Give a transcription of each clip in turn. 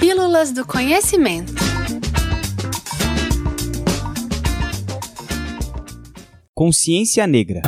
Pílulas do Conhecimento. Consciência Negra.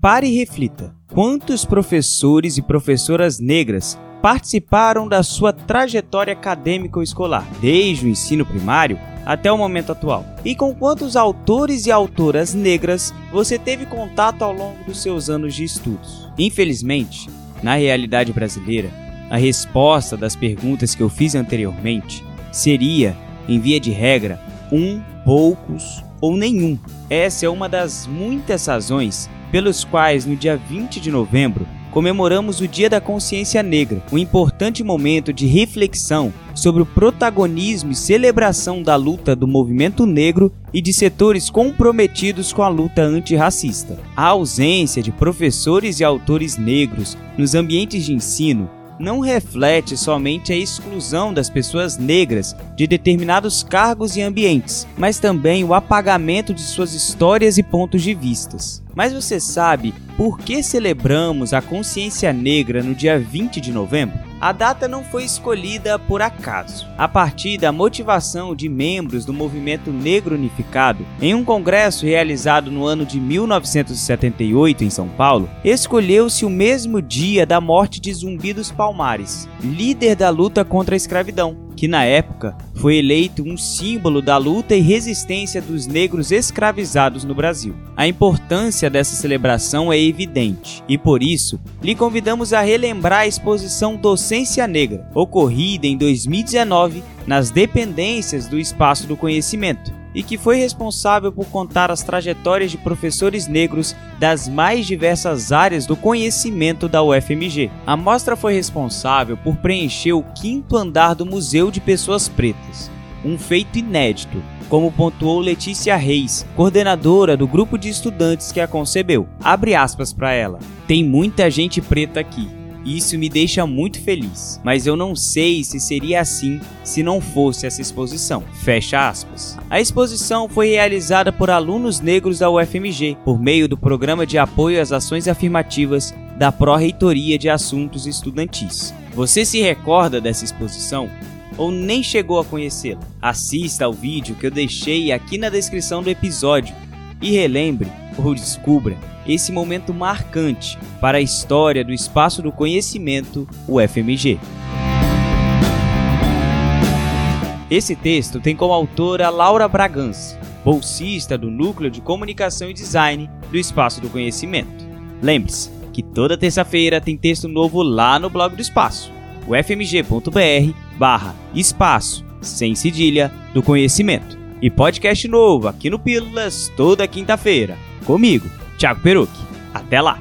Pare e reflita. Quantos professores e professoras negras participaram da sua trajetória acadêmica ou escolar, desde o ensino primário até o momento atual? E com quantos autores e autoras negras você teve contato ao longo dos seus anos de estudos? Infelizmente, na realidade brasileira, a resposta das perguntas que eu fiz anteriormente seria, em via de regra, um, poucos ou nenhum. Essa é uma das muitas razões pelos quais no dia 20 de novembro comemoramos o Dia da Consciência Negra, um importante momento de reflexão sobre o protagonismo e celebração da luta do movimento negro e de setores comprometidos com a luta antirracista. A ausência de professores e autores negros nos ambientes de ensino não reflete somente a exclusão das pessoas negras de determinados cargos e ambientes, mas também o apagamento de suas histórias e pontos de vistas. Mas você sabe por que celebramos a consciência negra no dia 20 de novembro? A data não foi escolhida por acaso. A partir da motivação de membros do movimento negro unificado, em um congresso realizado no ano de 1978 em São Paulo, escolheu-se o mesmo dia da morte de Zumbi dos Palmares, líder da luta contra a escravidão que na época foi eleito um símbolo da luta e resistência dos negros escravizados no Brasil. A importância dessa celebração é evidente e por isso lhe convidamos a relembrar a exposição Docência Negra, ocorrida em 2019 nas dependências do Espaço do Conhecimento e que foi responsável por contar as trajetórias de professores negros das mais diversas áreas do conhecimento da UFMG. A mostra foi responsável por preencher o quinto andar do Museu de Pessoas Pretas, um feito inédito, como pontuou Letícia Reis, coordenadora do grupo de estudantes que a concebeu. Abre aspas para ela. Tem muita gente preta aqui isso me deixa muito feliz, mas eu não sei se seria assim se não fosse essa exposição. Fecha aspas. A exposição foi realizada por alunos negros da UFMG por meio do Programa de Apoio às Ações Afirmativas da Pró-Reitoria de Assuntos Estudantis. Você se recorda dessa exposição? Ou nem chegou a conhecê-la? Assista ao vídeo que eu deixei aqui na descrição do episódio e relembre ou descubra esse momento marcante para a história do espaço do conhecimento, o FMG. Esse texto tem como autora Laura Bragança, bolsista do Núcleo de Comunicação e Design do Espaço do Conhecimento. Lembre-se que toda terça-feira tem texto novo lá no blog do Espaço, o fmg.br barra espaço, sem cedilha, do conhecimento. E podcast novo aqui no Pílulas toda quinta-feira. Comigo, Thiago Perucchi. Até lá!